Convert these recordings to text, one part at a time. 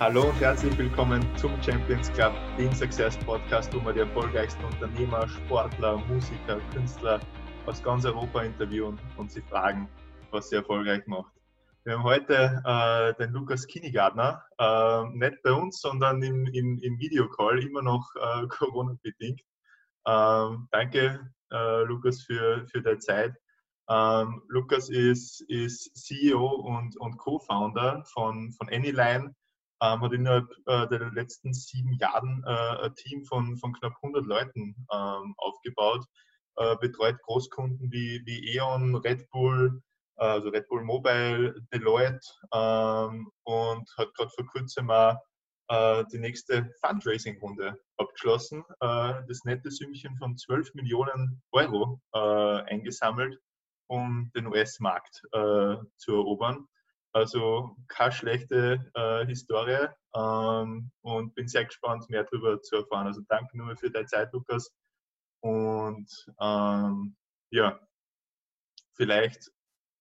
Hallo und herzlich willkommen zum Champions Club, dem Success Podcast, wo wir die erfolgreichsten Unternehmer, Sportler, Musiker, Künstler aus ganz Europa interviewen und sie fragen, was sie erfolgreich macht. Wir haben heute äh, den Lukas Kinnegartner, äh, nicht bei uns, sondern im, im, im Videocall, immer noch äh, Corona-bedingt. Ähm, danke, äh, Lukas, für, für deine Zeit. Ähm, Lukas ist, ist CEO und, und Co-Founder von, von Anyline, ähm, hat innerhalb äh, der letzten sieben Jahren äh, ein Team von, von knapp 100 Leuten ähm, aufgebaut, äh, betreut Großkunden wie, wie E.ON, Red Bull, äh, also Red Bull Mobile, Deloitte ähm, und hat gerade vor kurzem auch äh, die nächste Fundraising-Runde abgeschlossen, äh, das nette Sümmchen von 12 Millionen Euro eingesammelt, um den US-Markt zu erobern. Also keine schlechte äh, Historie ähm, und bin sehr gespannt, mehr darüber zu erfahren. Also danke nochmal für deine Zeit, Lukas. Und ähm, ja, vielleicht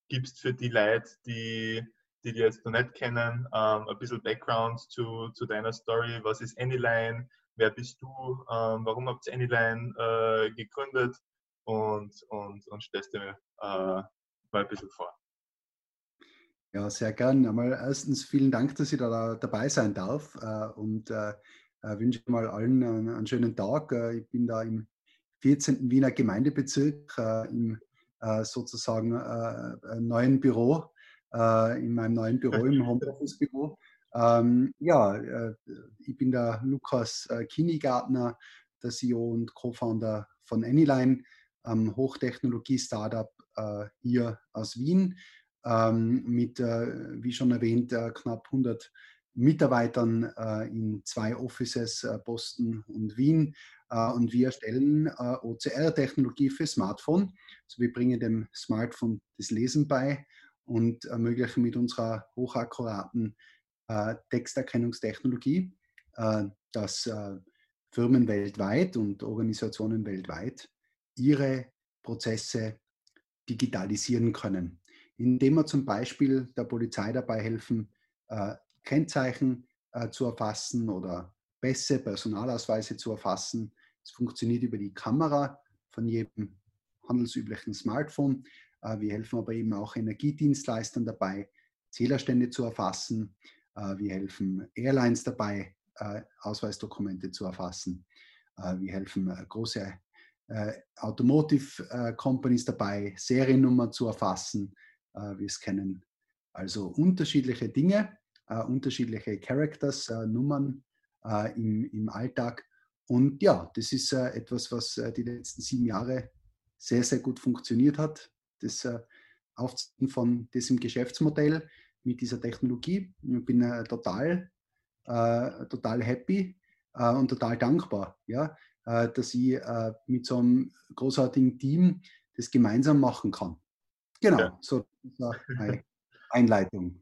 gibst für die Leute, die, die dich jetzt noch nicht kennen, ähm, ein bisschen Background zu, zu deiner Story. Was ist Anyline? Wer bist du? Ähm, warum habt ihr Anyline äh, gegründet? Und, und, und stellst dir äh, mal ein bisschen vor. Ja, sehr gern. Einmal erstens vielen Dank, dass ich da dabei sein darf äh, und äh, äh, wünsche mal allen einen, schönen Tag. ich bin da im 14. Wiener Gemeindebezirk im sozusagen neuen Büro, in meinem neuen Büro, im Homeoffice-Büro. Ähm, ja, ich bin der Lukas Kinigartner, der CEO und Co-Founder von Anyline, einem Hochtechnologie-Startup hier aus Wien ähm, mit, äh, wie schon erwähnt, äh, knapp 100 Mitarbeitern äh, in zwei Offices, Boston und Wien. und wir stellen OCR-Technologie für Smartphone. Also wir bringen dem Smartphone das Lesen bei und ermöglichen mit unserer hochakkuraten Texterkennungstechnologie, dass Firmen weltweit und Organisationen weltweit ihre Prozesse digitalisieren können indem wir zum Beispiel der Polizei dabei helfen, äh, Kennzeichen äh, zu erfassen oder Pässe, Personalausweise zu erfassen. Es funktioniert über die Kamera von jedem handelsüblichen Smartphone. Äh, wir helfen aber eben auch Energiedienstleistern dabei, Zählerstände zu erfassen. Äh, wir helfen Airlines dabei, äh, Ausweisdokumente zu erfassen. Äh, wir helfen große Automotive Companies dabei, Seriennummer zu erfassen äh, wir scannen also unterschiedliche Dinge, äh, unterschiedliche Characters, äh, Nummern im, im Alltag. Und ja, das ist etwas, was die letzten sieben Jahre sehr, sehr gut funktioniert hat. Das Aufziehen von diesem Geschäftsmodell mit dieser Technologie. Ich bin total, total happy und total dankbar, ja, dass ich mit so einem großartigen Team das gemeinsam machen kann. Genau, ja. so Einleitung.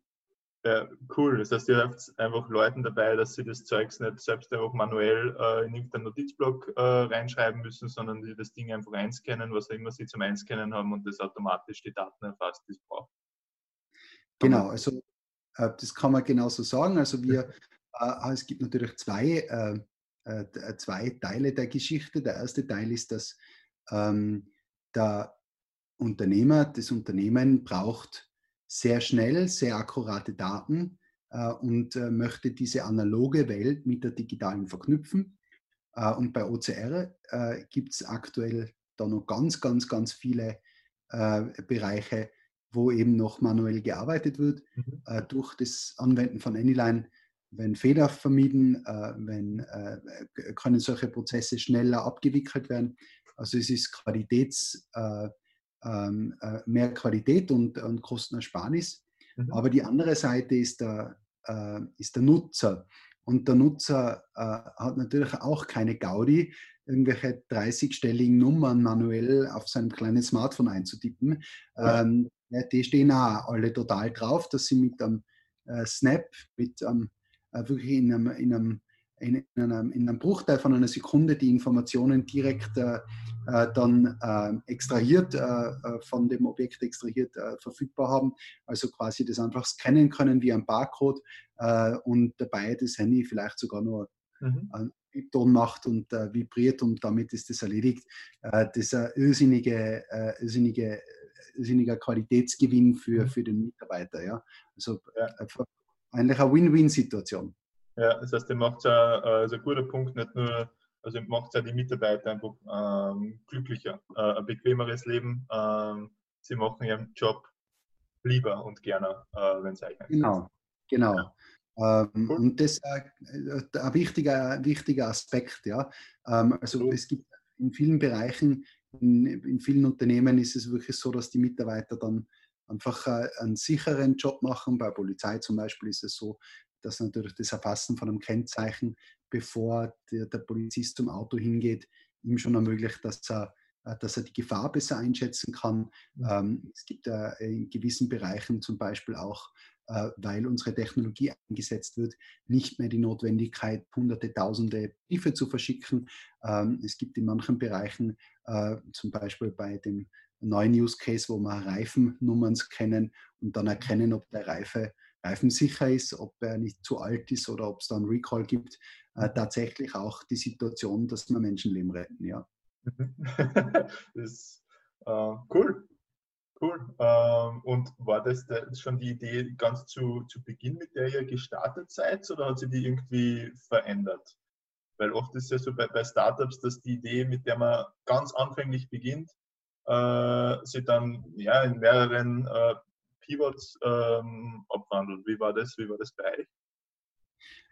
Ja, cool. Das heißt, ihr habt einfach Leuten dabei, dass sie das Zeugs nicht selbst einfach manuell äh, in irgendeinen Notizblock äh, reinschreiben müssen, sondern die das Ding einfach einscannen, was auch immer sie zum Einscannen haben und das automatisch die Daten erfasst, die es braucht. Genau, also äh, das kann man genauso sagen. Also wir, äh, es gibt natürlich zwei, äh, äh, zwei Teile der Geschichte. Der erste Teil ist, dass ähm, der Unternehmer, das Unternehmen braucht sehr schnell, sehr akkurate Daten äh, und äh, möchte diese analoge Welt mit der digitalen verknüpfen. Äh, und bei OCR äh, gibt es aktuell da noch ganz, ganz, ganz viele äh, Bereiche, wo eben noch manuell gearbeitet wird. Mhm. Äh, durch das Anwenden von Anyline wenn Fehler vermieden, wenn, können solche Prozesse schneller abgewickelt werden. Also es ist Qualitäts, ähm, äh, mehr Qualität und, und Kostenersparnis. Mhm. Aber die andere Seite ist der, äh, ist der Nutzer. Und der Nutzer äh, hat natürlich auch keine Gaudi, irgendwelche 30-stelligen Nummern manuell auf seinem kleinen Smartphone einzutippen. Ja. Ähm, die stehen auch alle total drauf, dass sie mit einem äh, Snap, mit einem, äh, wirklich in einem, in einem in, einem, in einem Bruchteil von einer Sekunde die Informationen direkt äh dann äh, extrahiert, äh, äh, von dem Objekt extrahiert verfügbar haben. Also quasi das einfach scannen können wie ein Barcode und dabei das Handy vielleicht sogar nur mhm. einen Ton macht und vibriert und damit ist das erledigt. das ist ein irrsinnige, irrsinnige, irrsinniger Qualitätsgewinn für, mhm. für den Mitarbeiter. Ja? Also ja. eigentlich eine Win-Win-Situation. Ja, das heißt, ihr macht ja, äh, also ein guter Punkt, nicht nur, also macht ja die Mitarbeiter einfach ähm, glücklicher, äh, ein bequemeres Leben. Ähm, sie machen ihren Job lieber und gerne, äh, wenn es eigentlich Genau, genau. Ja. Ähm, cool. Und das ist ein wichtiger, wichtiger Aspekt. Ja. Ähm, also cool. es gibt in vielen Bereichen, in, in, vielen Unternehmen ist es wirklich so, dass die Mitarbeiter dann einfach äh, einen sicheren Job machen. Bei Polizei zum Beispiel ist es so, dass natürlich das Erfassen von einem Kennzeichen, bevor der, der Polizist zum Auto hingeht, ihm schon ermöglicht, dass er, äh, dass er die Gefahr besser einschätzen kann. Ähm, es gibt äh, in gewissen Bereichen zum Beispiel auch, äh, weil unsere Technologie eingesetzt wird, nicht mehr die Notwendigkeit, hunderte, tausende Briefe zu verschicken. Ähm, es gibt in manchen Bereichen, äh, zum Beispiel bei dem neuen Use Case, wo wir Reifennummern scannen und dann erkennen, ob der Reife reifensicher ist, ob er nicht zu alt ist oder ob es da einen Recall gibt, äh, tatsächlich auch die Situation, dass wir Menschenleben retten. Ja. das ist äh, cool. Cool. Ähm, und war das schon die Idee ganz zu, zu Beginn, mit der ihr gestartet seid, oder hat sich die irgendwie verändert? Weil oft ist es ja so bei, bei, Startups, dass die Idee, mit der man ganz anfänglich beginnt, äh, sich dann ja, in mehreren äh, Pivots ähm, abwandelt. Wie war das? Wie war das bei euch?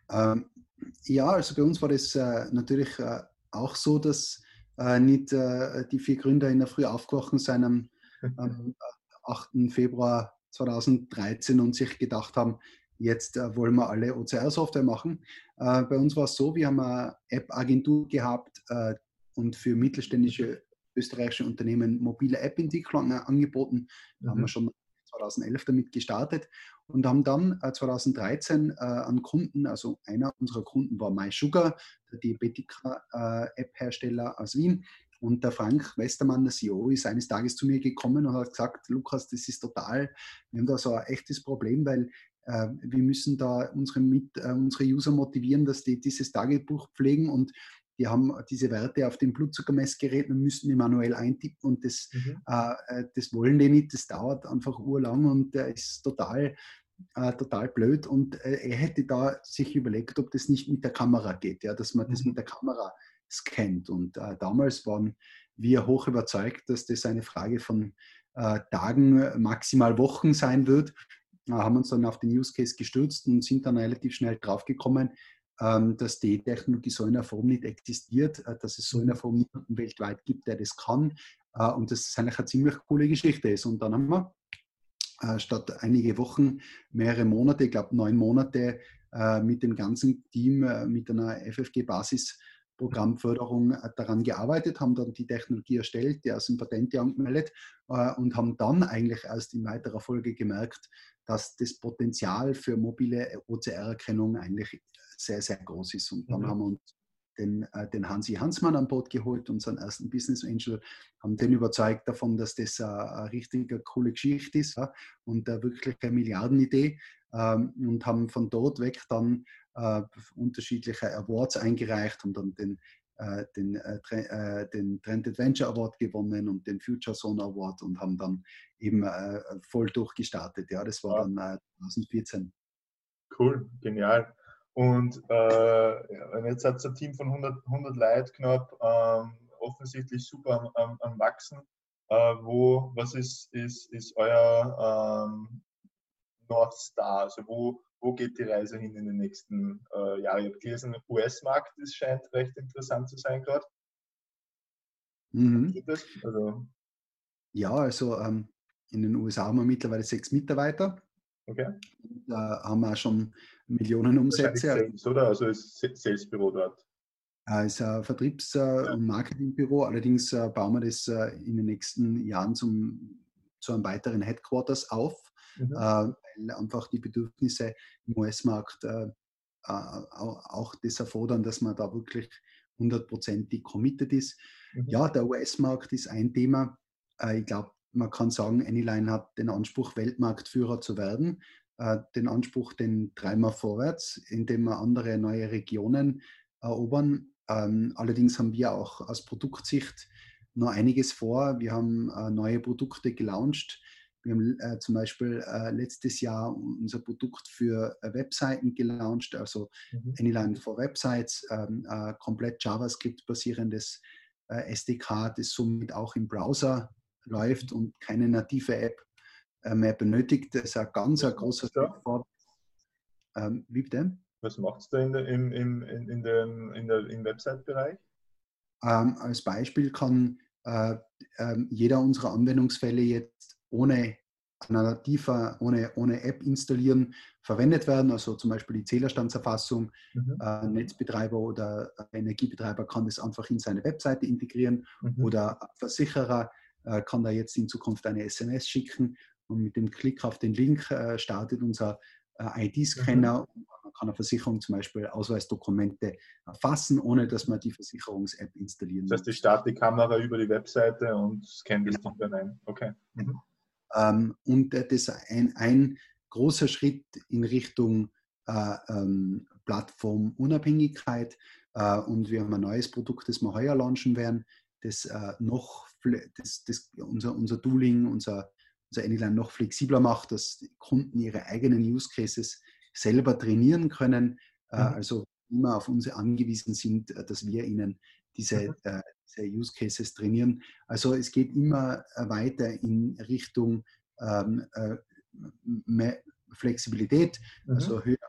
Ähm, ja, also bei uns war das äh, natürlich äh, auch so, dass äh, nicht äh, die vier Gründer in der Früh aufgewacht sind am, am 8. Februar 2013 und sich gedacht haben, jetzt äh, wollen wir alle OCR-Software machen. Äh, bei uns war es so, wir haben eine App-Agentur gehabt und für mittelständische österreichische Unternehmen mobile App-Entwicklung angeboten. Da mhm. haben wir schon 2011 damit gestartet und haben dann 2013 äh, äh, an Kunden, also einer unserer Kunden war MySugar, der Diabetika-App-Hersteller aus Wien. Und der Frank Westermann, der CEO, ist eines Tages zu mir gekommen und hat gesagt, Lukas, das ist total, wir haben da so ein echtes Problem, weil äh, wir müssen da unsere, Mit, äh, unsere User motivieren, dass die dieses Tagebuch pflegen und die haben diese Werte auf dem Blutzuckermessgerät und müssen die manuell eintippen und das, mhm. äh, äh das wollen die nicht, das dauert einfach urlang und der ist total, äh, total blöd und äh, er hätte da sich überlegt, ob das nicht mit der Kamera geht, ja, dass man mhm. das mit der Kamera scannt und äh, damals waren wir hoch überzeugt, dass das eine Frage von äh, Tagen, maximal Wochen sein wird, haben uns dann auf den Use Case gestürzt und sind dann relativ schnell draufgekommen, dass die Technologie so in der Form nicht existiert, äh, dass es so in der Form weltweit gibt, der das kann äh, und dass es eigentlich eine ziemlich coole Geschichte ist. Und dann haben wir äh, statt einige Wochen mehrere Monate, ich glaube neun Monate, mit dem ganzen Team mit einer FFG-Basis Programmförderung daran gearbeitet, haben dann die Technologie erstellt, die ersten Patente angemeldet und haben dann eigentlich erst in weiterer Folge gemerkt, dass das Potenzial für mobile OCR-Erkennung eigentlich sehr, sehr groß ist. Und dann mhm. haben wir uns den, äh, den Hansi Hansmann an Bord geholt, unseren ersten Business Angel, haben den überzeugt davon, dass das äh, eine richtig coole Geschichte ist ja, und äh, wirklich eine Milliardenidee ähm, und haben von dort weg dann äh, unterschiedliche Awards eingereicht, haben dann den, äh, den, äh, den Trend Adventure Award gewonnen und den Future Zone Award und haben dann eben voll durchgestartet. Ja, das war dann 2014. Cool, genial. Und äh, jetzt hat es ein Team von 100, 100 Leuten knapp, ähm, offensichtlich super am, am, Wachsen. Äh, wo, was ist, ist, ist euer ähm, North Star? Also wo, wo geht die Reise hin in den nächsten äh, Jahren? Ich habe gelesen, US-Markt scheint recht interessant zu sein gerade. Mhm. Also, ja, also ähm, in den USA haben wir mittlerweile sechs Mitarbeiter. Okay. Da haben wir auch schon Millionen Umsätze. Sales, oder? Also ist Salesbüro dort. Es ist ein Vertriebs- äh, und Marketingbüro. Allerdings äh, bauen wir das äh, in den nächsten Jahren zum, zu einem weiteren Headquarters auf, mhm. weil einfach die Bedürfnisse im US-Markt auch das erfordern, dass man da wirklich hundertprozentig committed ist. Mhm. Ja, der US-Markt ist ein Thema. Äh, ich glaube, man kann sagen, Anyline hat den Anspruch, Weltmarktführer zu werden. Äh, den Anspruch, den wir vorwärts, indem wir andere neue Regionen erobern. Ähm, allerdings haben wir auch aus Produktsicht noch einiges vor. Wir haben äh, neue Produkte gelauncht. Wir haben äh, zum Beispiel letztes Jahr unser Produkt für Webseiten gelauncht, also mhm. Anyline for Websites, ähm, äh, komplett JavaScript-basierendes SDK, das somit auch im Browser läuft und keine native App mehr benötigt. Das ist ein ganz ein großer vor. Ähm, wie bitte? Was macht es da in, der, in, in, in, dem, in der, im Website-Bereich? Ähm, als Beispiel kann äh, äh, jeder unserer Anwendungsfälle jetzt ohne nativer, ohne, ohne App installieren, verwendet werden. Also zum Beispiel die Zählerstandserfassung. Mhm. Äh, Netzbetreiber oder Energiebetreiber kann das einfach in seine Webseite integrieren mhm. oder Versicherer äh, kann da jetzt in Zukunft eine SMS schicken und mit dem Klick auf den Link äh, startet unser äh, ID-Scanner mhm. man kann eine Versicherung zum Beispiel Ausweisdokumente erfassen, ohne dass man die Versicherungs-App installieren muss. Das heißt, ich starte die Kamera über die Webseite und scanne das Ding dann ein. Okay. Mhm. Ähm, und das ist ein, ein, großer Schritt in Richtung äh, ähm, Plattformunabhängigkeit. Äh, und wir haben ein neues Produkt, das wir heuer launchen werden, das äh, noch das, das, unser, unser Tooling, unser unser Anyline noch flexibler macht, dass Kunden ihre eigenen Use Cases selber trainieren können, äh, mhm. also immer auf uns angewiesen sind, äh, dass wir ihnen diese, mhm. äh, diese Use Cases trainieren. Also es geht immer weiter in Richtung ähm, Flexibilität, mhm. also höhere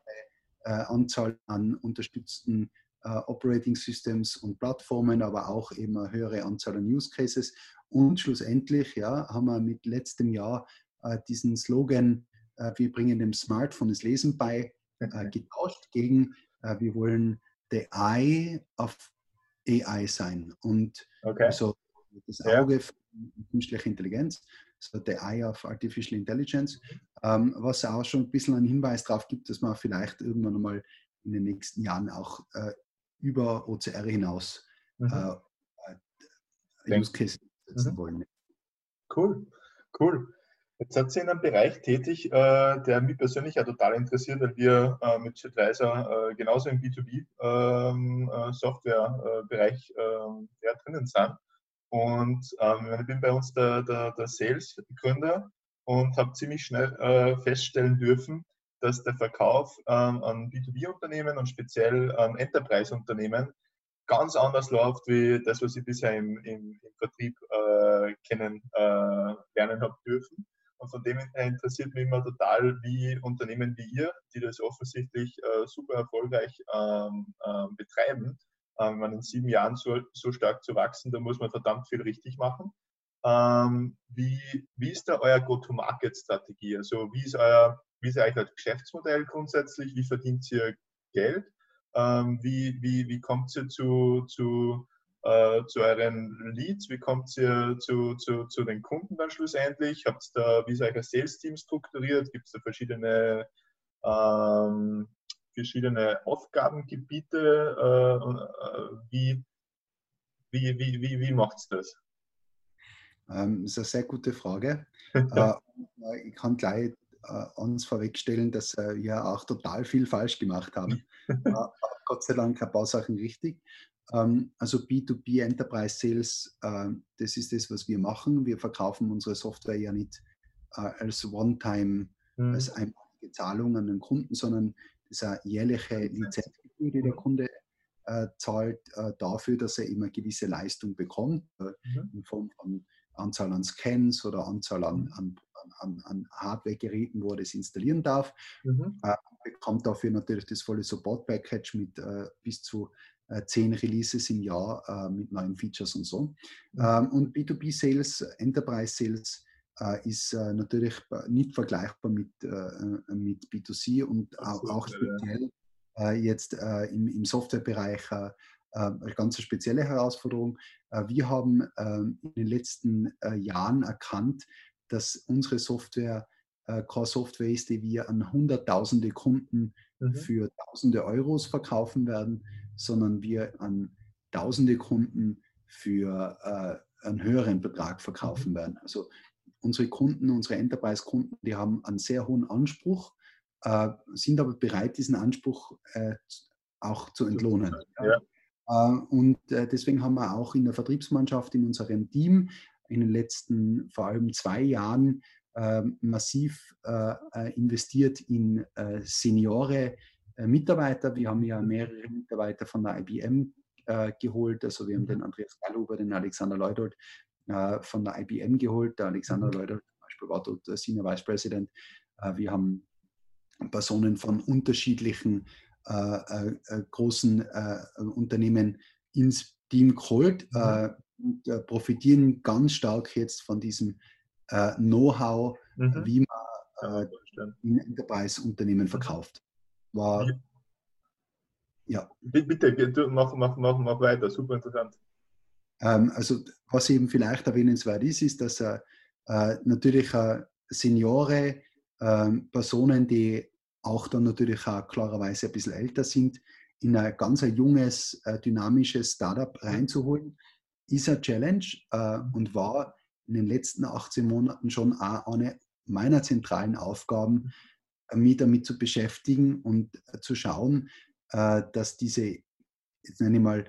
Anzahl an unterstützten Operating Systems und Plattformen, aber auch eben eine höhere Anzahl an Use Cases. Und schlussendlich ja, haben wir mit letztem Jahr äh, diesen Slogan, äh, wir bringen dem Smartphone das Lesen bei, äh, getauscht gegen, äh, wir wollen the Eye of AI sein. Und okay. also das Auge ja. von künstlicher Intelligenz, so the Eye of Artificial Intelligence, ähm, was auch schon ein bisschen einen Hinweis darauf gibt, dass man vielleicht irgendwann einmal in den nächsten Jahren auch äh, über OCR hinaus mhm. äh, Use Cases setzen mhm. wollen. Cool, cool. Jetzt seid ihr in einem Bereich tätig, äh, der mich persönlich ja total interessiert, weil wir äh, mit Jetreiser äh, genauso im B2B-Software-Bereich ähm, äh, ähm, ja, drinnen sind. Und ähm, ich bin bei uns der, der, der Sales-Gründer und habe ziemlich schnell äh, feststellen dürfen, dass der Verkauf ähm, an B2B-Unternehmen und speziell an Enterprise-Unternehmen ganz anders läuft, wie das, was ich bisher im, im, im Vertrieb äh, kennen, äh, lernen habe dürfen. Und von dem her interessiert mich immer total, wie Unternehmen wie ihr, die das offensichtlich äh, super erfolgreich ähm, ähm betreiben, ähm, in sieben Jahren so, so, stark zu wachsen, da muss man verdammt viel richtig machen. Ähm, wie, wie ist da euer Go-to-Market-Strategie? Also wie ist euer, wie ist euer Geschäftsmodell grundsätzlich? Wie verdient ihr Geld? Ähm, wie, wie, wie kommt ihr zu, zu, äh, zu euren Leads? Wie kommt ihr zu, zu, zu den Kunden dann schlussendlich? Habt ihr da, wie ist euer Sales-Team strukturiert? Gibt es da verschiedene, ähm, verschiedene Aufgabengebiete? Äh, äh, wie, wie, wie, wie, wie macht es das? Ähm, das ist eine sehr gute Frage. äh, ich kann gleich uns vorwegstellen, dass äh, wir auch total viel falsch gemacht haben. äh, Gott sei Dank ein paar Sachen richtig. Ähm, also B2B Enterprise Sales, äh, das ist das, was wir machen. Wir verkaufen unsere Software ja nicht äh, als One-Time, mhm. als einmalige Zahlung an den Kunden, sondern das ist eine jährliche Lizenzgebühr, die der Kunde äh, zahlt dafür, dass er immer gewisse Leistung bekommt, mhm. in Form von Anzahl an Scans oder Anzahl an, an an, an Hardware-Geräten, wo er das installieren darf. Mhm. Äh, bekommt dafür natürlich das volle Support-Package mit äh, bis zu äh, zehn Releases im Jahr äh, mit neuen Features und so. Mhm. Ähm, und B2B-Sales, Enterprise-Sales äh, ist natürlich nicht vergleichbar mit, mit B2C und auch, auch speziell jetzt im, im Softwarebereich eine ganz spezielle Herausforderung. Wir haben ähm, in den letzten Jahren erkannt, dass unsere Software äh, Core Software ist, die wir an hunderttausende Kunden mhm. für tausende Euros verkaufen werden, sondern wir an tausende Kunden für äh, einen höheren Betrag verkaufen mhm. werden. Also unsere Kunden, unsere Enterprise-Kunden, die haben einen sehr hohen Anspruch, äh, sind aber bereit, diesen Anspruch äh, auch zu entlohnen. Ja. Äh, und äh, deswegen haben wir auch in der Vertriebsmannschaft, in unserem Team in den letzten vor allem zwei Jahren ähm, massiv äh, investiert in Seniore Mitarbeiter. Wir haben ja mehrere Mitarbeiter von der IBM geholt. Also wir haben den mhm. Andreas Gallhuber, den Alexander Leudold von der IBM geholt. Der Alexander mhm. Leudold zum Beispiel war dort Senior Vice President. wir haben Personen von unterschiedlichen äh, äh, äh, großen Unternehmen ins Team geholt mhm. Und profitieren ganz stark jetzt von diesem Know-how, mhm. wie man in Enterprise-Unternehmen verkauft. War, ja. Bitte, mach, mach, mach, mach weiter, super interessant. Ähm, also, was eben vielleicht erwähnenswert ist, ist, dass äh, natürlich äh, Seniore, äh, Personen, die auch dann natürlich auch klarerweise ein bisschen älter sind, in ein ganz ein junges, äh, dynamisches Startup reinzuholen, ist eine Challenge äh, und war in den letzten 18 Monaten schon auch eine meiner zentralen Aufgaben, mich damit zu beschäftigen und äh, zu schauen, dass diese, jetzt nenne ich mal,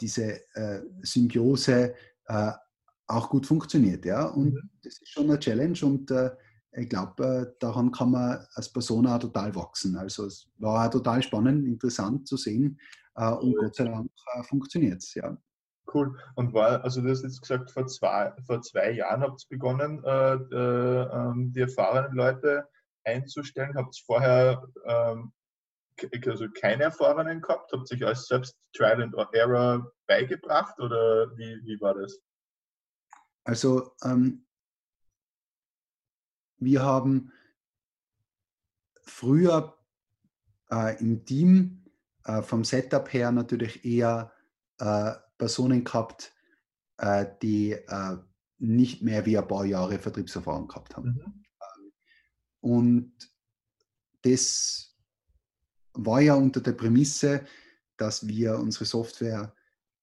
diese Symbiose auch gut funktioniert. Ja? Und mhm. das ist schon eine Challenge und ich glaube, äh, daran kann man als Person auch total wachsen. Also es war total spannend, interessant zu sehen äh, und Gott sei Dank äh, funktioniert es. Ja. Cool. Und war, also du hast jetzt gesagt, vor zwei, vor zwei Jahren habt ihr begonnen, äh, äh, die erfahrenen Leute einzustellen. Habt ihr vorher ähm, also keine Erfahrenen gehabt? Habt ihr euch als selbst Trial and Error beigebracht oder wie, wie war das? Also ähm, wir haben früher äh, im Team äh, vom Setup her natürlich eher äh, Personen gehabt, äh, die äh, nicht mehr wie ein paar Jahre Vertriebserfahrung gehabt haben. Mhm. Und das war ja unter der Prämisse, dass wir unsere Software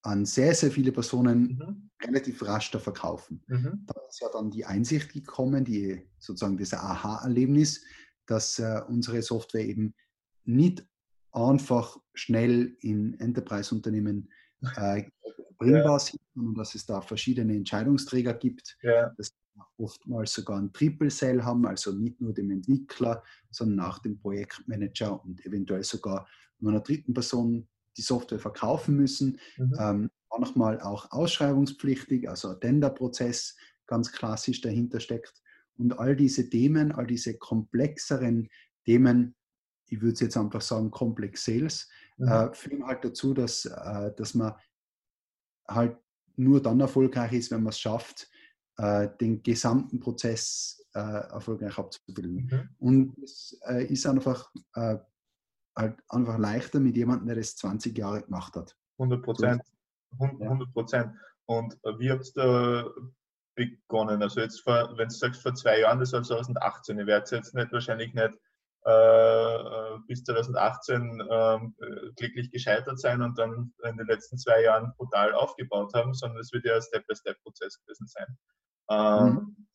an sehr, sehr viele Personen mhm. relativ rasch da verkaufen. Mhm. Da ist ja dann die Einsicht gekommen, die sozusagen das Aha-Erlebnis, dass äh, unsere Software eben nicht einfach schnell in Enterprise-Unternehmen äh, bringbar ja. sind, sondern dass es da verschiedene Entscheidungsträger gibt, ja. dass oftmals sogar ein Triple Cell haben, also nicht nur dem Entwickler, sondern auch dem Projektmanager und eventuell sogar nur einer dritten Person die Software verkaufen müssen. Mhm. Ähm, auch nochmal auch ausschreibungspflichtig, also Tenderprozess ganz klassisch dahinter steckt. Und all diese Themen, all diese komplexeren Themen, ich würde jetzt einfach sagen, Complex Sales, mhm. äh, führen halt dazu, dass, äh, dass man halt nur dann erfolgreich ist, wenn man es schafft, äh, den gesamten Prozess äh, erfolgreich abzubilden. Mhm. Und es äh, ist einfach äh, halt einfach leichter mit jemandem, der das 20 Jahre gemacht hat. 100 Prozent. 100 Prozent. Und wie habt ihr begonnen? Also jetzt, vor, wenn du sagst vor zwei Jahren, das war 2018, ihr werdet jetzt nicht wahrscheinlich nicht bis 2018 ähm, äh, glücklich gescheitert sein und dann in den letzten zwei Jahren brutal aufgebaut haben, sondern es wird ja ein Step-by-Step-Prozess gewesen sein. Ähm, mhm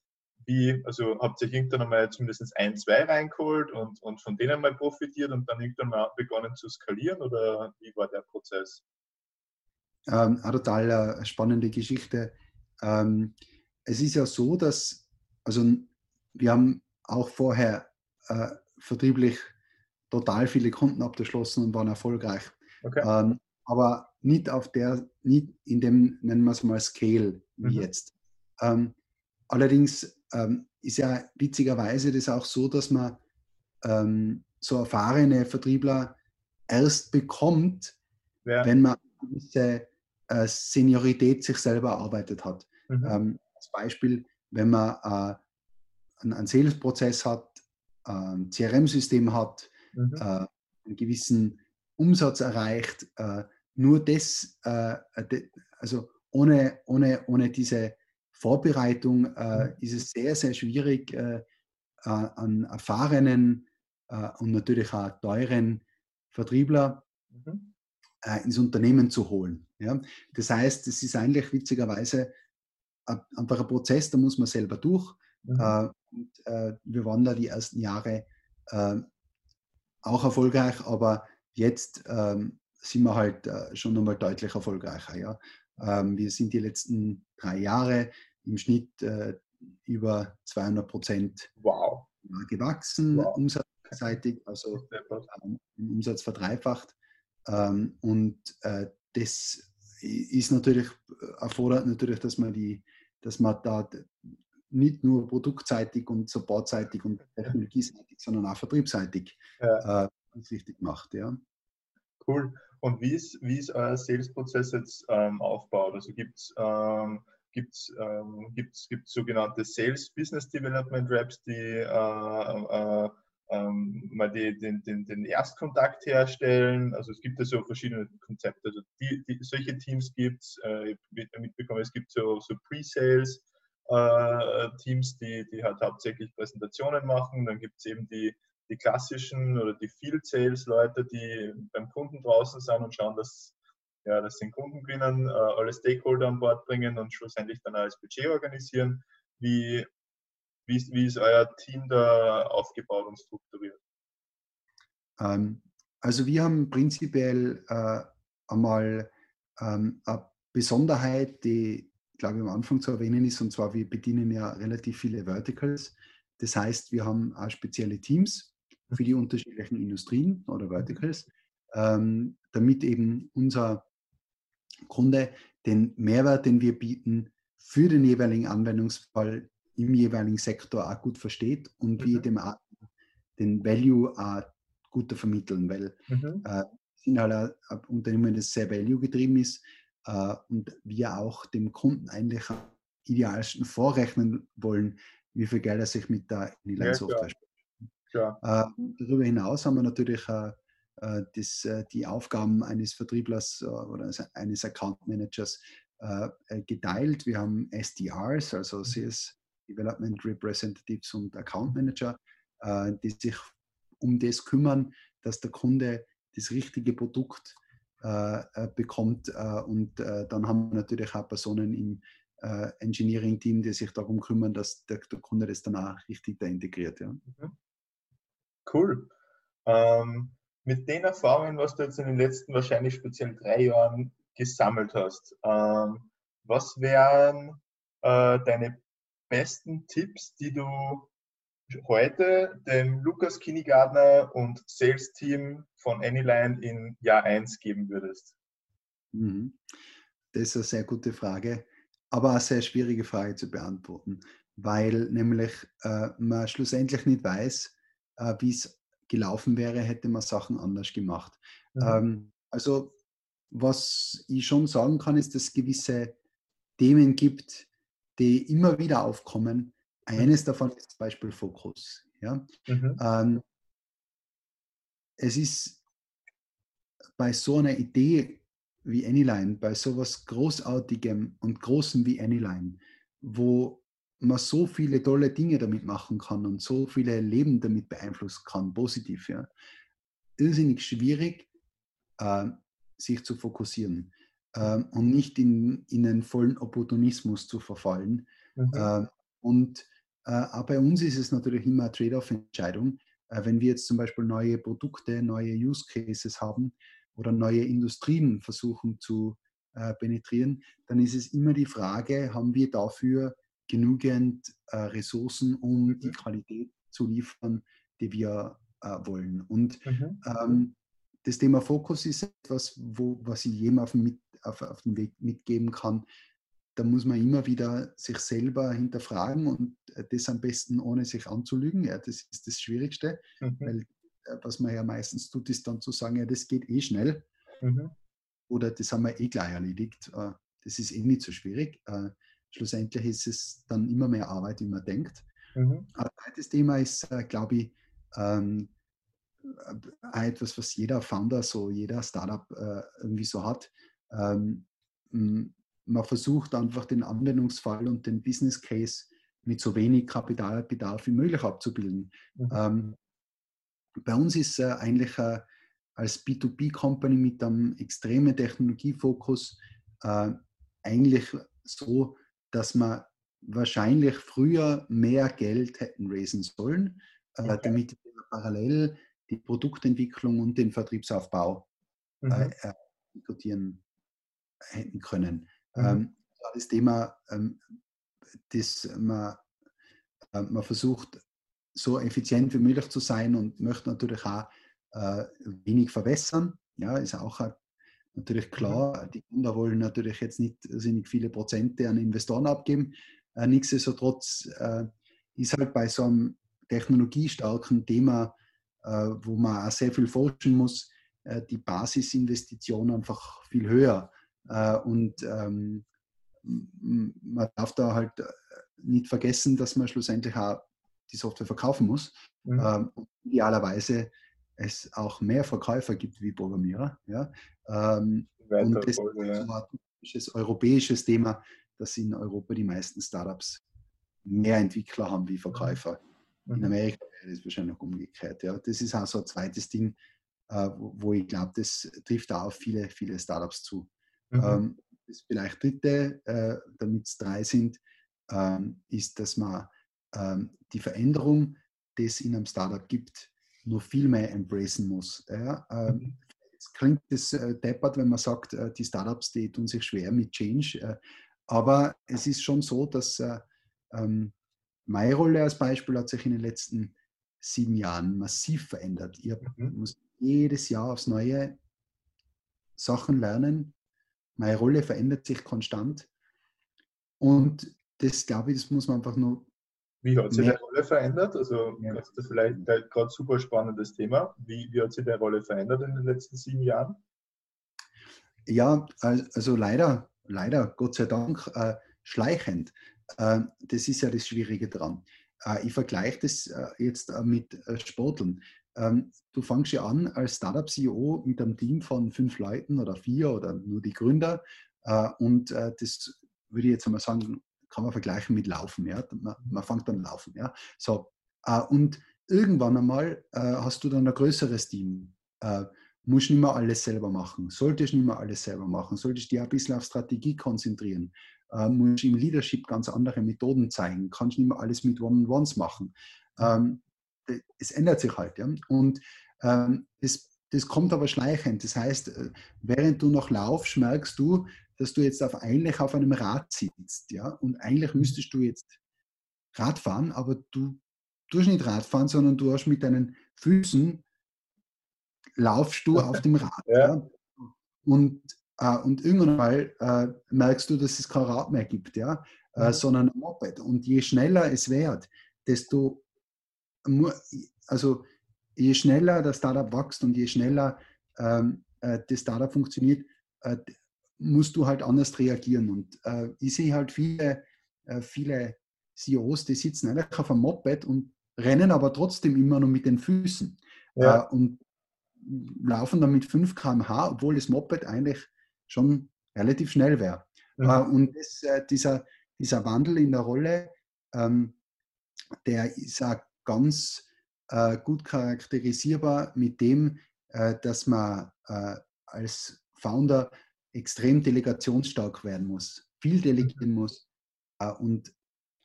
wie, also habt ihr irgendwann einmal zumindest ein, zwei reingeholt und, und von denen mal profitiert und dann irgendwann mal begonnen zu skalieren oder wie war der Prozess? Ähm, eine total äh, spannende Geschichte. Ähm, es ist ja so, dass, also wir haben auch vorher äh, vertrieblich total viele Kunden abgeschlossen und waren erfolgreich. Okay. Ähm, aber nicht auf der, nicht in dem, nennen wir es mal, Scale wie mhm. jetzt. Ähm, allerdings ähm, ist ja witzigerweise das auch so, dass man ähm, so erfahrene Vertriebler erst bekommt, ja. wenn man gewisse äh, Seniorität sich selber erarbeitet hat. Mhm. Ähm, als Beispiel, wenn man äh, einen, einen Sales-Prozess hat, ein CRM-System hat, mhm. äh, einen gewissen Umsatz erreicht, äh, nur das, äh, also ohne, ohne, ohne diese Vorbereitung äh, mhm. ist es sehr, sehr schwierig, äh, an erfahrenen äh, und natürlich auch teuren Vertriebler mhm. äh, ins Unternehmen zu holen. Ja? Das heißt, es ist eigentlich witzigerweise einfach ein Prozess, da muss man selber durch. Mhm. Äh, und, äh, wir waren da die ersten Jahre äh, auch erfolgreich, aber jetzt ähm, sind wir halt äh, schon nochmal deutlich erfolgreicher. Ja? Ähm, wir sind die letzten drei Jahre im Schnitt äh, über 200 Prozent wow. gewachsen, wow. umsatzseitig, also ähm, Umsatz verdreifacht. Ähm, und äh, das ist natürlich, erfordert natürlich, dass man die, dass man da nicht nur produktseitig und supportseitig und technologieseitig, sondern auch vertriebsseitig ja. äh, richtig macht. Ja. Cool. Und wie ist, wie ist euer Sales-Prozess jetzt ähm, aufgebaut? Also gibt es ähm, gibt's, ähm, gibt's, gibt's sogenannte Sales Business Development Reps, die äh, äh, ähm, mal die, den, den, den, Erstkontakt herstellen. Also es gibt ja so verschiedene Konzepte. Also die, die, solche Teams gibt es. Äh, ich habe mitbekommen, es gibt so, so Pre-Sales. Teams, die, die halt hauptsächlich Präsentationen machen. Dann gibt es eben die, die klassischen oder die Field Sales Leute, die beim Kunden draußen sind und schauen, dass, ja, dass den Kunden gewinnen, äh, alle Stakeholder an Bord bringen und schlussendlich dann das Budget organisieren. Wie, wie, ist, wie ist euer Team da aufgebaut und strukturiert? Ähm, also wir haben prinzipiell äh, einmal ähm, eine Besonderheit, die, glaube ich, am Anfang zu erwähnen ist, und zwar wir bedienen ja relativ viele Verticals. Das heißt, wir haben auch spezielle Teams, für die unterschiedlichen Industrien oder Verticals, ähm, damit eben unser Kunde den Mehrwert, den wir bieten, für den jeweiligen Anwendungsfall im jeweiligen Sektor auch gut versteht und mhm. wir dem auch den Value auch gut vermitteln, weil mhm. äh, sind halt ein Unternehmen, das sehr value getrieben ist äh, und wir auch dem Kunden eigentlich am idealsten vorrechnen wollen, wie viel Geld er sich mit der Inline-Software ja, ja. Äh, darüber hinaus haben wir natürlich äh, äh das, äh, die Aufgaben eines Vertrieblers äh, oder eines Account Managers geteilt. Wir haben SDRs, also mhm. Sales Development Representatives und Account Manager, die sich um das kümmern, dass der Kunde das richtige Produkt bekommt. und dann haben wir natürlich auch Personen im Engineering-Team, die sich darum kümmern, dass der, der Kunde das dann auch richtig da integriert. Ja. Mhm. Cool. Ähm, mit den Erfahrungen, was du jetzt in den letzten wahrscheinlich speziell drei Jahren gesammelt hast, ähm, was wären äh, deine besten Tipps, die du heute dem Lukas Kinigardner und Sales Team von Anyline in Jahr 1 geben würdest? Mhm. Das ist eine sehr gute Frage, aber eine sehr schwierige Frage zu beantworten, weil nämlich äh, man schlussendlich nicht weiß, äh, wie es gelaufen wäre, hätte man Sachen anders gemacht. Mhm. Ähm, also was ich schon sagen kann, ist, dass es gewisse Themen gibt, die immer wieder aufkommen. Eines davon ist zum Beispiel Fokus. Ja? Mhm. Ähm, es ist bei so einer Idee wie Anyline, bei so etwas Großartigem und Großem wie Anyline, wo man so viele tolle Dinge damit machen kann und so viele Leben damit beeinflussen kann, positiv. Ja. Irrsinnig schwierig, äh, sich zu fokussieren äh, und nicht in, in einen vollen Opportunismus zu verfallen. Mhm. Äh, und äh, auch bei uns ist es natürlich immer eine Trade-off-Entscheidung. Äh, wenn wir jetzt zum Beispiel neue Produkte, neue Use Cases haben oder neue Industrien versuchen zu äh, penetrieren, dann ist es immer die Frage, haben wir dafür genügend Ressourcen, um die mhm. Qualität zu liefern, die wir wollen. Und mhm. ähm, das Thema Fokus ist etwas, wo, was ich jedem auf, mit, auf, auf den Weg mitgeben kann. Da muss man immer wieder sich selber hinterfragen und äh, das am besten ohne sich anzulügen. Ja, das ist das Schwierigste, mhm. weil äh, was man ja meistens tut, ist dann zu sagen, ja, das geht eh schnell mhm. oder das haben wir eh gleich erledigt. Äh, das ist eh nicht so schwierig schlussendlich ist es dann immer mehr Arbeit, wie man denkt. Mhm. Ein zweites Thema ist, glaube ich, ähm, äh, etwas, was jeder Founder, so jeder Startup irgendwie so hat. Man versucht einfach den Anwendungsfall und den Business Case mit so wenig Kapitalbedarf wie möglich abzubilden. Mhm. Ähm, bei uns ist äh, eigentlich äh, als B2B-Company mit einem extremen Technologiefokus äh, eigentlich so, dass wir wahrscheinlich früher mehr Geld hätten raisen sollen, äh, okay. damit wir parallel die Produktentwicklung und den Vertriebsaufbau äh, mhm. äh, diskutieren hätten können. Mhm. Ähm, das Thema, ähm, das man, äh, man versucht, so effizient wie möglich zu sein und möchte natürlich auch äh, wenig verwässern. Ja, ist auch natürlich mhm. klar. Die Kunden wollen natürlich jetzt nicht, nicht viele Prozente an Investoren abgeben. Äh, nichtsdestotrotz äh, ist halt bei so einem technologiestarken Thema, äh, wo man auch sehr viel forschen muss, äh, die Basisinvestition einfach viel höher. Äh, und ähm, man darf da halt äh, nicht vergessen, dass man schlussendlich auch die Software verkaufen muss. Mhm. Ähm, idealerweise es auch mehr Verkäufer gibt wie Programmierer. Ja? Ähm, und das ist ja. ein typisches europäisches Thema, dass in Europa die meisten Startups mehr Entwickler haben wie Verkäufer. Mhm. In Amerika wäre das wahrscheinlich noch umgekehrt. Ja? Das ist auch so ein zweites Ding, äh, wo ich glaube, das trifft auch auf viele, viele Startups zu. Mhm. Ähm, das vielleicht dritte, äh, damit es drei sind, ähm, ist, dass man ähm, die Veränderung, die es in einem Startup gibt, nur viel mehr embracen muss. Ja? Ähm, mhm. Es klingt das äh, deppert, wenn man sagt, äh, die Startups, die tun sich schwer mit Change. Äh, aber es ist schon so, dass äh, ähm, meine Rolle als Beispiel hat sich in den letzten sieben Jahren massiv verändert. Ich mhm. muss jedes Jahr aufs Neue Sachen lernen. Meine Rolle verändert sich konstant. Und das, glaube ich, das muss man einfach nur wie hat sich die Rolle verändert? Also ja. das ist vielleicht gerade super spannendes Thema. Wie, wie hat sich die Rolle verändert in den letzten sieben Jahren? Ja, also leider, leider, Gott sei Dank, äh, schleichend. Äh, das ist ja das Schwierige dran. Äh, ich vergleiche das äh, jetzt äh, mit äh, Sporteln. Ähm, du fängst ja an als Startup-CEO mit einem Team von fünf Leuten oder vier oder nur die Gründer. und das würde ich jetzt einmal sagen, kann man vergleichen mit Laufen. Ja? Man, man fängt an Laufen. Ja? So, äh, und irgendwann einmal äh, hast du dann ein größeres Team. Äh, musst nicht mehr alles selber machen, solltest nicht mehr alles selber machen, solltest dich ein bisschen auf Strategie konzentrieren, äh, musst im Leadership ganz andere Methoden zeigen, kannst nicht mehr alles mit One-on-Ones machen. Ähm, es ändert sich halt. Ja? Und ähm, es, das kommt aber schleichend. Das heißt, äh, während du noch laufst, merkst du, dass du jetzt auf, eigentlich auf einem Rad sitzt. Ja? Und eigentlich müsstest du jetzt Rad fahren, aber du tust nicht Rad fahren, sondern du hast mit deinen Füßen laufst du auf dem Rad. Ja. ja? Und, äh, und irgendwann mal äh, merkst du, dass es kein Rad mehr gibt, ja? Äh, mhm. sondern ein Moped. Und je schneller es wird, desto also je schneller das Startup wächst und je schneller ähm, äh, das Startup funktioniert, äh, musst du halt anders reagieren. Und äh, ich sehe halt viele, äh, viele CEOs, die sitzen eigentlich auf einem Moped und rennen aber trotzdem immer nur mit den Füßen ja. äh, und laufen dann mit 5 km/h, obwohl das Moped eigentlich schon relativ schnell wäre. Ja. Äh, und das, dieser, dieser Wandel in der Rolle, ähm, der ist auch ganz äh, gut charakterisierbar mit dem, dass man als Founder extrem delegationsstark werden muss, viel mhm. delegieren muss äh, und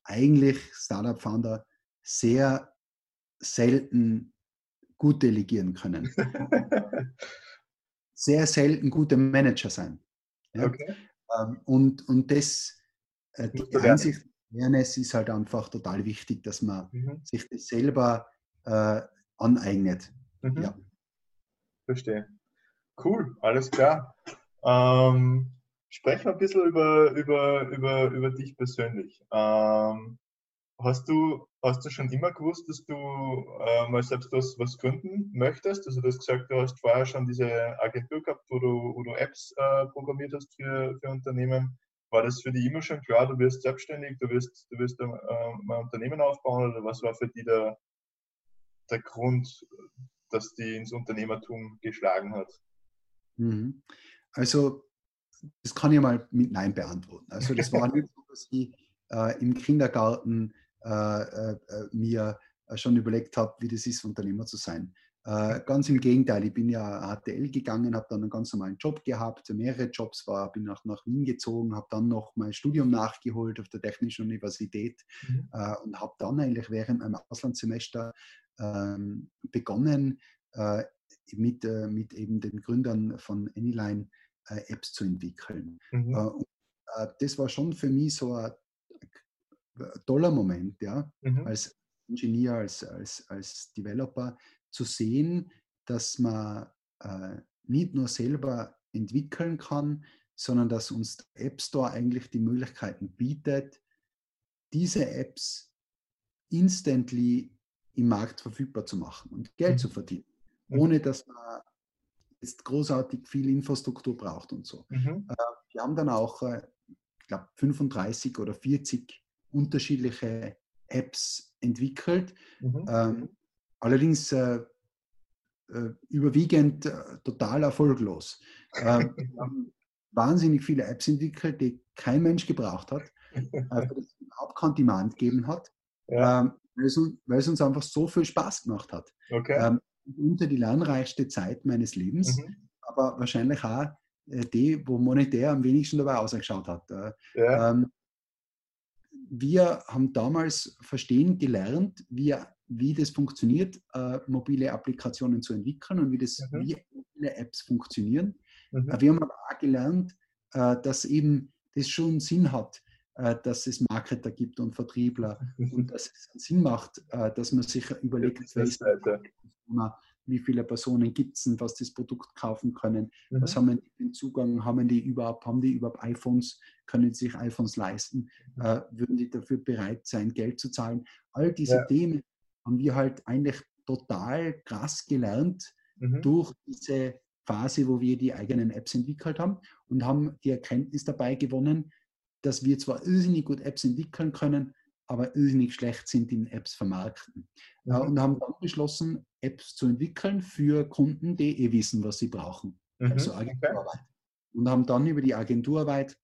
eigentlich Startup-Founder sehr selten gut delegieren können. sehr selten gute Manager sein. Ja? Okay. Ähm, und, und das, äh, die Einsicht Awareness ist halt einfach total wichtig, dass man mhm. sich das selber äh, aneignet. Mhm. Ja. Verstehe. Cool, alles klar. Ähm, sprechen wir ein bisschen über, über, über, über dich persönlich. Ähm, hast, du, hast du schon immer gewusst, dass du äh, mal selbst was, was gründen möchtest? Also du hast gesagt, du hast vorher schon diese Agentur gehabt, wo du, wo du Apps äh, programmiert hast für, für Unternehmen. War das für dich immer schon klar, du wirst selbstständig, du wirst, du wirst äh, ein Unternehmen aufbauen oder was war für dich der, der Grund, dass die ins Unternehmertum geschlagen hat? Mhm. Also, das kann ich mal mit Nein beantworten. Also, das war nicht so, dass ich äh, im Kindergarten äh, äh, mir schon überlegt habe, wie das ist, Unternehmer zu sein. Äh, ganz im Gegenteil, ich bin ja HTL gegangen, habe dann einen ganz normalen Job gehabt, mehrere Jobs war, bin auch nach Wien gezogen, habe dann noch mein Studium nachgeholt auf der Technischen Universität mhm. äh, und habe dann eigentlich während meinem Auslandssemester ähm, begonnen, äh, mit, mit eben den Gründern von Anyline Apps zu entwickeln. Mhm. Und, das war schon für mich so ein toller Moment, ja, mhm. als Ingenieur, als, als, als Developer, zu sehen, dass man äh, nicht nur selber entwickeln kann, sondern dass uns der App Store eigentlich die Möglichkeiten bietet, diese Apps instantly im Markt verfügbar zu machen und Geld mhm. zu verdienen, mhm. ohne dass man jetzt großartig viel Infrastruktur braucht und so. Mhm. Äh, wir haben dann auch, äh, ich glaube, 35 oder 40 unterschiedliche Apps entwickelt. Mhm. Allerdings äh, äh, überwiegend äh, total erfolglos. Ähm, wir haben wahnsinnig viele Apps entwickelt, die kein Mensch gebraucht hat, äh, weil es überhaupt kein Demand gegeben hat, ja. ähm, weil, es, weil, es, uns einfach so viel Spaß gemacht hat. Okay. Ähm, unter die lernreichste Zeit meines Lebens, mhm. aber wahrscheinlich auch äh, die, wo monetär am wenigsten dabei ausgeschaut hat. Äh, ja. Ähm, wir haben damals verstehen gelernt, wie wie das funktioniert, äh, mobile Applikationen zu entwickeln und wie, das, mhm. wie mobile Apps funktionieren. Mhm. Äh, wir haben aber auch gelernt, äh, dass eben das schon Sinn hat, äh, dass es Marketer gibt und Vertriebler mhm. und dass es Sinn macht, äh, dass man sich überlegt, wie viele Personen gibt es was das Produkt kaufen können, mhm. was haben die den Zugang, haben die überhaupt, haben die überhaupt iPhones, können sie sich iPhones leisten, mhm. äh, würden die dafür bereit sein, Geld zu zahlen. All diese ja. Themen haben wir halt eigentlich total krass gelernt mhm. durch diese Phase, wo wir die eigenen Apps entwickelt haben und haben die Erkenntnis dabei gewonnen, dass wir zwar irrsinnig gut Apps entwickeln können, aber irrsinnig schlecht sind in Apps vermarkten. Mhm. und haben dann beschlossen, Apps zu entwickeln für Kunden, die eh wissen, was sie brauchen. Mhm. Also Agenturarbeit. Und haben dann über die Agenturarbeit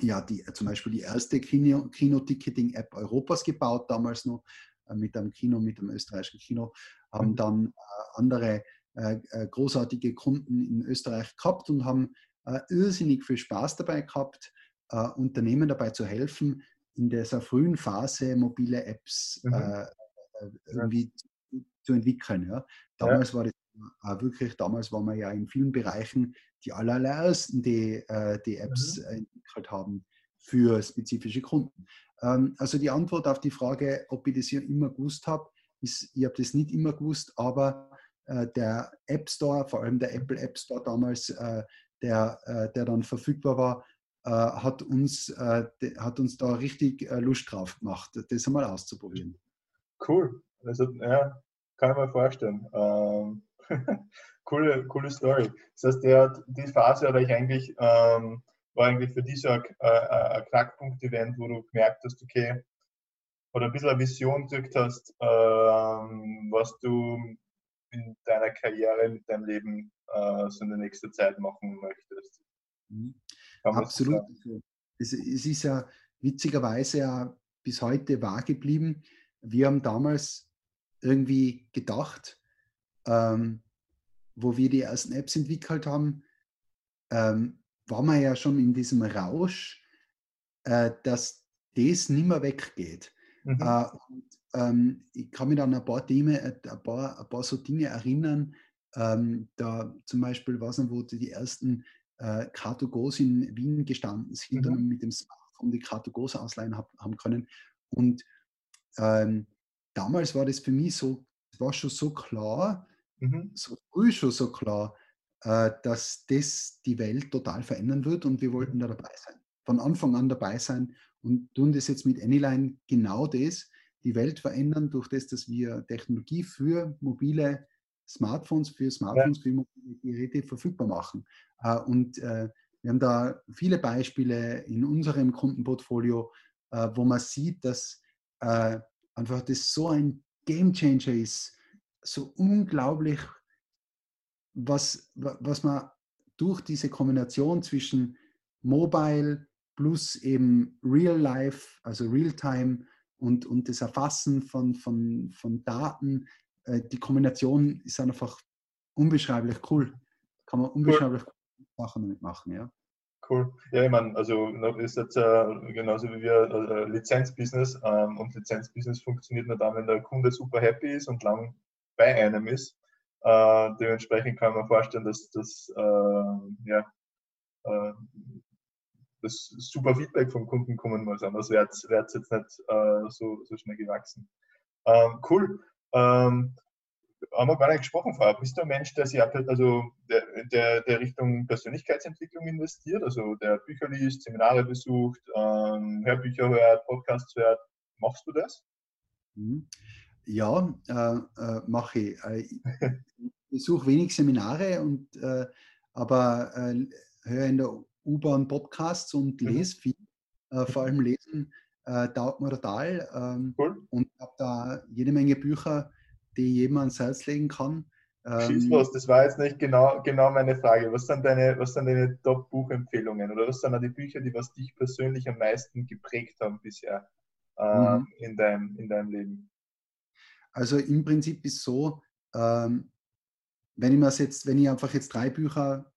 ja, die, zum Beispiel die erste Kino-Ticketing-App Europas gebaut, damals noch, äh, mit einem Kino, mit dem österreichischen Kino, haben mhm. dann äh, andere äh, großartige Kunden in Österreich gehabt und haben irrsinnig viel Spaß dabei gehabt, Unternehmen dabei zu helfen, in dieser frühen Phase mobile Apps mhm. irgendwie zu entwickeln. Ja. Damals ja. war das wirklich, damals waren wir ja in vielen Bereichen die allerersten, die die Apps mhm. entwickelt haben für spezifische Kunden. Ähm, also die Antwort auf die Frage, ob ich das hier immer gewusst habe, ist, ich habe das nicht immer gewusst, aber äh, der App Store, vor allem der Apple App Store damals, äh, der, äh, der dann verfügbar war, hat, uns, hat uns da richtig Lust drauf gemacht, das einmal auszuprobieren. Cool. Also, ja, kann ich mir vorstellen. Ähm, coole, coole Story. Das heißt, der, die Phase hat euch eigentlich ähm, war eigentlich für dich so ein, äh, ein Knackpunkt-Event, wo du gemerkt hast, okay, oder ein bisschen eine Vision gekriegt hast, ähm, was du in deiner Karriere, mit deinem Leben äh, so in der nächsten Zeit machen möchtest. Mhm. Absolut. Es, es, ist ja witzigerweise ja bis heute wahr geblieben. Wir haben damals irgendwie gedacht, ähm, wo wir die ersten Apps entwickelt haben, ähm, war man ja schon in diesem Rausch, äh, dass das nicht mehr weggeht. Mhm. Äh, und, ähm, ich kann mich an ein paar, Themen, äh, ein paar, ein paar so Dinge erinnern, ähm, da zum Beispiel, was wo die ersten äh, Car2Gos in Wien gestanden sind mhm. und mit dem Smartphone die Car2Gos ausleihen hab, haben können. Und ähm, damals war das für mich so, war schon so klar, mhm. so früh schon so klar, dass das die Welt total verändern wird und wir wollten da dabei sein. Von Anfang an dabei sein und tun das jetzt mit Anyline genau das, die Welt verändern durch das, dass wir Technologie für mobile Smartphones, für Smartphones, für mobile Geräte verfügbar machen. Äh, und äh, wir haben da viele Beispiele in unserem Kundenportfolio, wo man sieht, dass einfach das so ein Game Changer ist, so unglaublich was, was man durch diese Kombination zwischen Mobile plus eben Real Life, also Real Time und, und das Erfassen von, von, von Daten äh, die Kombination ist einfach unbeschreiblich cool. Kann man unbeschreiblich cool. Sachen damit machen, ja. Cool. Ja, ich meine, also ist jetzt äh, genauso wie wir äh, Lizenzbusiness ähm, und Lizenzbusiness funktioniert nur dann, wenn der Kunde super happy ist und lang bei einem ist. Äh, dementsprechend kann man vorstellen, dass das äh, ja, äh, das super Feedback vom Kunden kommen muss. Anders wäre es jetzt nicht äh, so, so schnell gewachsen. Ähm, cool. Ähm, haben wir gar nicht gesprochen vorher. Bist du ein Mensch, der sich also der, der, der, Richtung Persönlichkeitsentwicklung investiert, also der Bücher liest, Seminare besucht, ähm, Hörbücher hört, Podcasts hört? Machst du das? Mhm. Ja, äh, äh, mache ich. Äh, ich besuche wenig Seminare, und, äh, aber äh, höre in der U-Bahn Podcasts und mhm. lese viel. Äh, vor allem lesen taugt mir total. Ähm, cool. Und habe da jede Menge Bücher die jedem ans Herz legen kann. Schieß ähm, los, das war jetzt nicht genau, genau meine Frage. Was sind deine, was sind deine Top-Buchempfehlungen oder was sind die Bücher, die was dich persönlich am meisten geprägt haben bisher äh, mhm. in, deinem, in deinem Leben? Also im Prinzip ist so, ähm, wenn ich jetzt, wenn ich einfach jetzt drei Bücher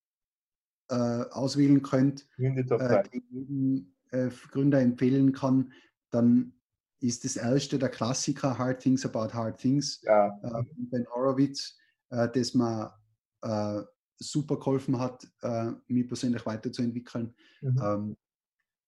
äh, auswählen könnte, die, äh, die jedem äh, Gründer empfehlen kann, dann ist das erste der Klassiker Hard Things About Hard Things ja. äh, Ben Horowitz, äh, das mir äh, super geholfen hat, äh, mich persönlich weiterzuentwickeln. Mhm. Ähm,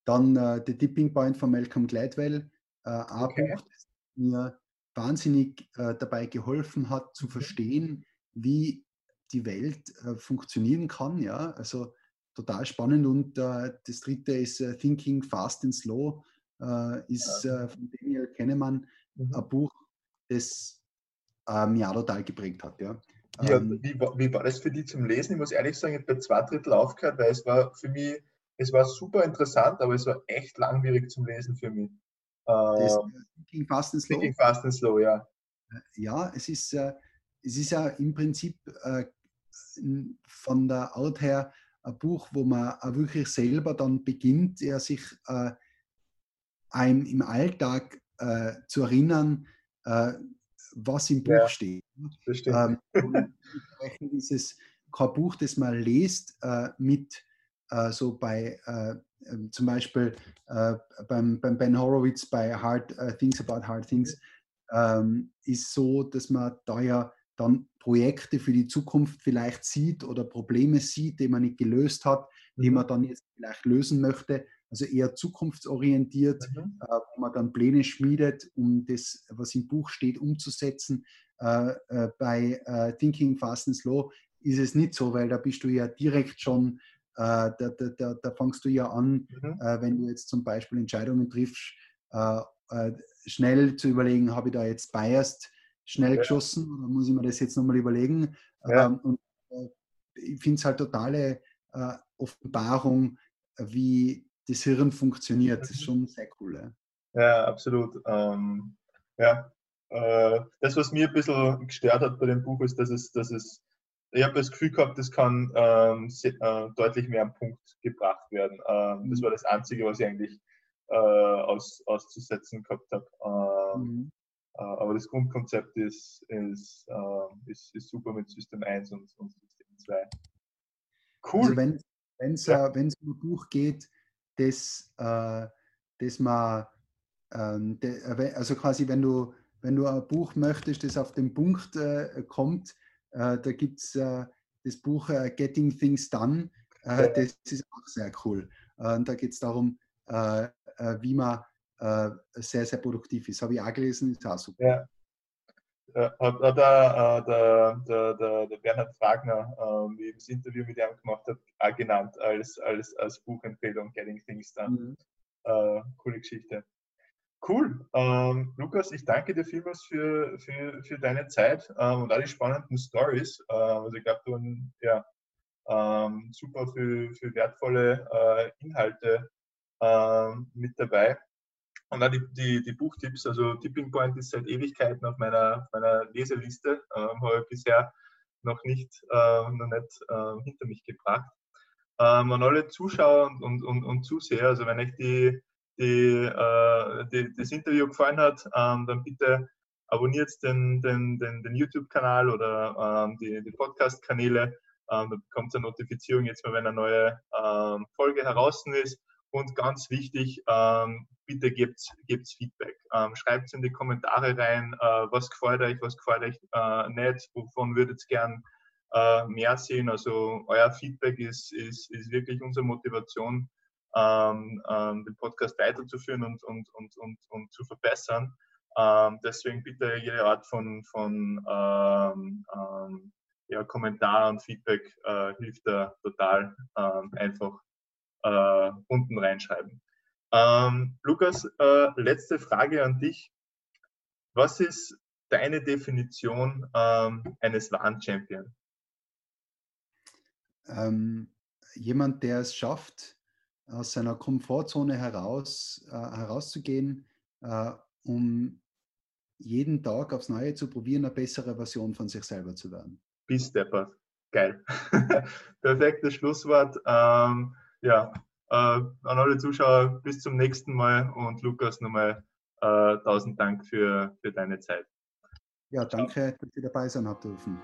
dann äh, The Tipping Point von Malcolm Gladwell, äh, okay. Buch, das mir wahnsinnig dabei geholfen hat, zu mhm. verstehen, wie die Welt funktionieren kann. Ja? Also total spannend. Und das dritte ist Thinking Fast and Slow äh, ist äh, von Daniel Kennemann mhm. ein Buch, das äh, mich auch total geprägt hat. Ja. Ja, ähm, wie, wie, war das für dich zum Lesen? Ich muss ehrlich sagen, ich habe bei zwei Drittel aufgehört, weil es war für mich, es war super interessant, aber es war echt langwierig zum Lesen für mich. Das ging ähm, Fast and Slow. Ging Fast and Slow, ja. Äh, ja, es ist, äh, es ist ja im Prinzip äh, von der Art her ein Buch, wo man wirklich selber dann beginnt, er sich einem im Alltag äh, zu erinnern, äh, was im Buch ja, steht. Ähm, ist es kein Buch, das man liest äh, mit äh, so bei äh, ähm, zum Beispiel äh, beim, beim, Ben Horowitz bei Hard Things About Hard Things ähm, ist so, dass man da ja dann Projekte für die Zukunft vielleicht sieht oder Probleme sieht, die man nicht gelöst hat, die mhm. man dann jetzt vielleicht lösen möchte also eher zukunftsorientiert, mhm. äh, wo man dann Pläne schmiedet, um das, was im Buch steht, umzusetzen. Äh, äh, bei äh, Thinking Fast and Slow ist es nicht so, weil da bist du ja direkt schon, äh, da, da, da, da, fangst du ja an, mhm. Äh, wenn du jetzt zum Beispiel Entscheidungen triffst, schnell zu überlegen, habe ich da jetzt biased schnell ja. geschossen oder muss ich mir das jetzt nochmal überlegen? Ja. Ähm, und ich finde es halt totale Offenbarung, wie das Hirn funktioniert. Das ist mhm. schon sehr cool. Ja, ja absolut. Ähm, ja, äh, das, was mir ein bisschen gestört hat bei dem Buch, ist, dass es, dass es ich habe das Gefühl gehabt, das kann ähm, sehr, äh, deutlich mehr am Punkt gebracht werden. Ähm, das mhm. war das Einzige, was ich eigentlich äh, aus, auszusetzen gehabt habe. Ähm, mhm. Äh, aber das Grundkonzept ist, ist, ähm, ist, ist, super mit System 1 und, und System 2. Cool. Also wenn es ja. äh, um ein Buch geht, das, äh, das man, ähm, de, äh, also quasi, wenn du, wenn du ein Buch möchtest, das auf den Punkt äh, kommt, da gibt es äh, das Buch äh, Getting Things Done, das ist auch sehr cool. und da geht es darum, wie man sehr, sehr produktiv ist. Habe ich auch gelesen, ist auch super. Ja. Hat, hat der, der, der, der, Bernhard Fragner, äh, wie ich das Interview mit ihm gemacht habe, auch genannt als, als, als Buchempfehlung Getting Things Done. Mhm. Äh, coole Geschichte. Cool. Ähm, Lukas, ich danke dir vielmals für, für, für deine Zeit ähm, und all die spannenden Stories. Äh, also ich glaube, du hast ja, ähm, super für, für wertvolle äh, Inhalte ähm, mit dabei. Und dann die, die, die, Buchtipps, also Tipping Point ist seit Ewigkeiten auf meiner, meiner Leseliste, ähm, habe ich bisher noch nicht, äh, noch nicht äh, hinter mich gebracht. Ähm, an alle Zuschauer und, und, und, Zuseher, also wenn euch die, die, äh, die, das Interview gefallen hat, ähm, dann bitte abonniert den, den, den, den YouTube-Kanal oder ähm, die, die Podcast-Kanäle. Ähm, da bekommt ihr Notifizierung jetzt mal, wenn eine neue ähm, Folge heraus ist. Und ganz wichtig, ähm, bitte gebt, gebt Feedback. Ähm, Schreibt es in die Kommentare rein, äh, was gefällt euch, was gefällt euch äh, nicht, wovon würdet ihr gern äh, mehr sehen. Also euer Feedback ist, ist, ist wirklich unsere Motivation, ähm, ähm, den Podcast weiterzuführen und, und, und, und, und zu verbessern. Ähm, deswegen bitte jede Art von, von ähm, ähm, ja, Kommentar und Feedback äh, hilft da total. Ähm, einfach äh, unten reinschreiben. Lukas, äh, letzte Frage an dich. Was ist deine Definition eines wahren Champions? ähm, jemand, der es schafft, aus seiner Komfortzone heraus, äh, herauszugehen, äh, um jeden Tag aufs Neue zu probieren, eine bessere Version von sich selber zu werden. Bis Deppert. Geil. Perfektes Schlusswort. Ähm, ja, äh, an alle Zuschauer bis zum nächsten Mal und Lukas nochmal äh, tausend Dank für, für deine Zeit. Ja, danke, dass Sie dabei sein habt dürfen.